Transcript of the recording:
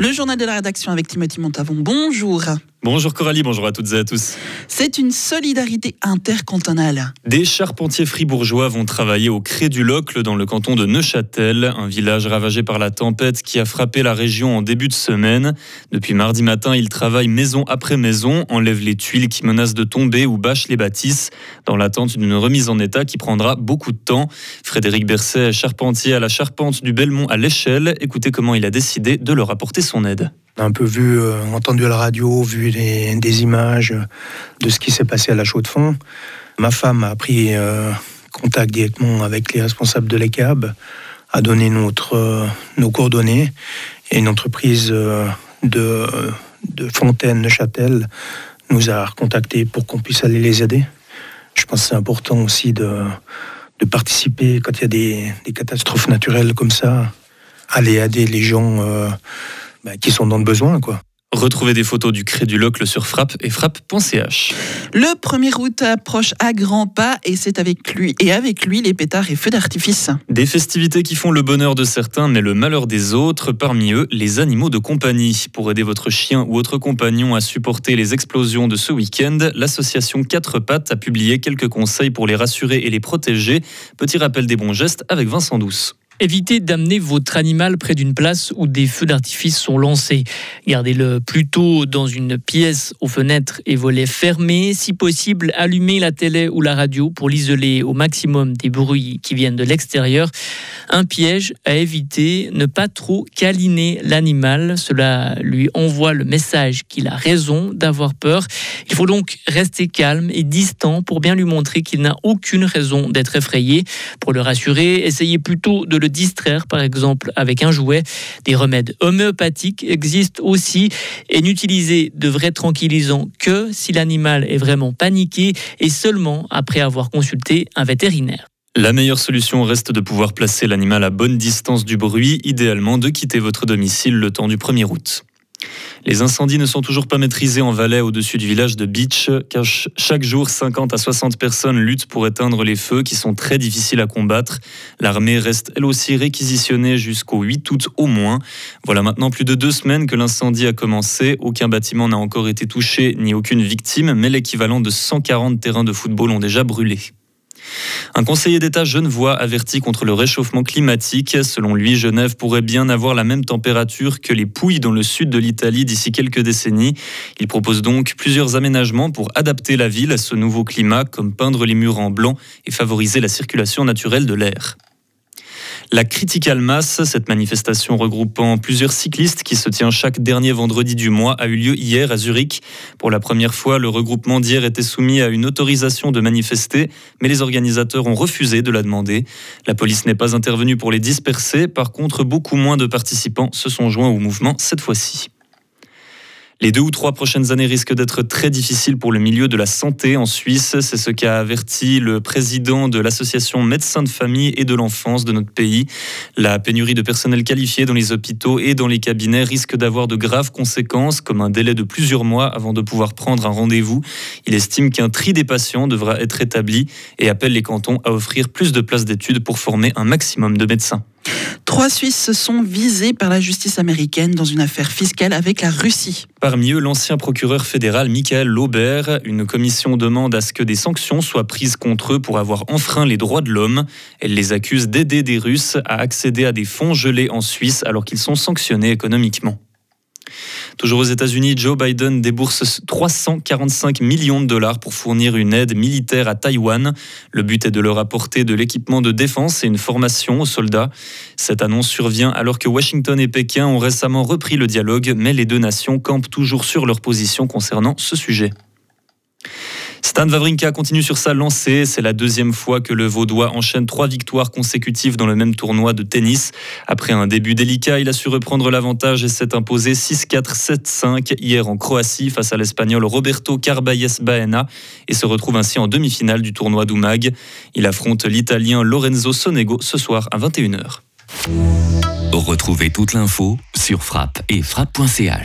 Le journal de la rédaction avec Timothy Montavon. Bonjour. Bonjour Coralie, bonjour à toutes et à tous. C'est une solidarité intercantonale. Des charpentiers fribourgeois vont travailler au Cré du Locle dans le canton de Neuchâtel, un village ravagé par la tempête qui a frappé la région en début de semaine. Depuis mardi matin, ils travaillent maison après maison, enlèvent les tuiles qui menacent de tomber ou bâchent les bâtisses, dans l'attente d'une remise en état qui prendra beaucoup de temps. Frédéric Berset, charpentier à la charpente du Belmont à l'échelle, écoutez comment il a décidé de leur apporter son aide. Un peu vu, euh, entendu à la radio, vu des images de ce qui s'est passé à la chaux de fond. Ma femme a pris euh, contact directement avec les responsables de l'ECAB, a donné notre, euh, nos coordonnées et une entreprise de, de Fontaine, Neuchâtel, nous a recontactés pour qu'on puisse aller les aider. Je pense que c'est important aussi de, de participer quand il y a des, catastrophes naturelles comme ça, aller aider les gens bah, qui sont dans le besoin. Quoi. Retrouvez des photos du Crédit Locle sur frappe et frappe.ch. Le 1er août approche à grands pas et c'est avec lui et avec lui les pétards et feux d'artifice. Des festivités qui font le bonheur de certains mais le malheur des autres, parmi eux les animaux de compagnie. Pour aider votre chien ou autre compagnon à supporter les explosions de ce week-end, l'association 4 pattes a publié quelques conseils pour les rassurer et les protéger. Petit rappel des bons gestes avec Vincent Douce. Évitez d'amener votre animal près d'une place où des feux d'artifice sont lancés. Gardez-le plutôt dans une pièce aux fenêtres et volets fermés. Si possible, allumez la télé ou la radio pour l'isoler au maximum des bruits qui viennent de l'extérieur. Un piège à éviter, ne pas trop câliner l'animal. Cela lui envoie le message qu'il a raison d'avoir peur. Il faut donc rester calme et distant pour bien lui montrer qu'il n'a aucune raison d'être effrayé. Pour le rassurer, essayez plutôt de le distraire, par exemple, avec un jouet. Des remèdes homéopathiques existent aussi et n'utilisez de vrais tranquillisants que si l'animal est vraiment paniqué et seulement après avoir consulté un vétérinaire. La meilleure solution reste de pouvoir placer l'animal à bonne distance du bruit, idéalement de quitter votre domicile le temps du 1er août. Les incendies ne sont toujours pas maîtrisés en Valais au-dessus du village de Beach, car chaque jour 50 à 60 personnes luttent pour éteindre les feux qui sont très difficiles à combattre. L'armée reste elle aussi réquisitionnée jusqu'au 8 août au moins. Voilà maintenant plus de deux semaines que l'incendie a commencé. Aucun bâtiment n'a encore été touché ni aucune victime, mais l'équivalent de 140 terrains de football ont déjà brûlé. Un conseiller d'État genevois avertit contre le réchauffement climatique. Selon lui, Genève pourrait bien avoir la même température que les Pouilles dans le sud de l'Italie d'ici quelques décennies. Il propose donc plusieurs aménagements pour adapter la ville à ce nouveau climat, comme peindre les murs en blanc et favoriser la circulation naturelle de l'air. La Critical Mass, cette manifestation regroupant plusieurs cyclistes qui se tient chaque dernier vendredi du mois, a eu lieu hier à Zurich. Pour la première fois, le regroupement d'hier était soumis à une autorisation de manifester, mais les organisateurs ont refusé de la demander. La police n'est pas intervenue pour les disperser, par contre, beaucoup moins de participants se sont joints au mouvement cette fois-ci. Les deux ou trois prochaines années risquent d'être très difficiles pour le milieu de la santé en Suisse. C'est ce qu'a averti le président de l'association Médecins de famille et de l'enfance de notre pays. La pénurie de personnel qualifié dans les hôpitaux et dans les cabinets risque d'avoir de graves conséquences, comme un délai de plusieurs mois avant de pouvoir prendre un rendez-vous. Il estime qu'un tri des patients devra être établi et appelle les cantons à offrir plus de places d'études pour former un maximum de médecins. Trois Suisses sont visés par la justice américaine dans une affaire fiscale avec la Russie. Parmi eux, l'ancien procureur fédéral Michael Laubert. Une commission demande à ce que des sanctions soient prises contre eux pour avoir enfreint les droits de l'homme. Elle les accuse d'aider des Russes à accéder à des fonds gelés en Suisse alors qu'ils sont sanctionnés économiquement. Toujours aux États-Unis, Joe Biden débourse 345 millions de dollars pour fournir une aide militaire à Taïwan. Le but est de leur apporter de l'équipement de défense et une formation aux soldats. Cette annonce survient alors que Washington et Pékin ont récemment repris le dialogue, mais les deux nations campent toujours sur leur position concernant ce sujet. Stan Wawrinka continue sur sa lancée. C'est la deuxième fois que le Vaudois enchaîne trois victoires consécutives dans le même tournoi de tennis. Après un début délicat, il a su reprendre l'avantage et s'est imposé 6-4, 7-5 hier en Croatie face à l'Espagnol Roberto Carballes Baena et se retrouve ainsi en demi-finale du tournoi d'Oumag. Il affronte l'Italien Lorenzo Sonego ce soir à 21h. Retrouvez toute l'info sur frappe et frappe.ch.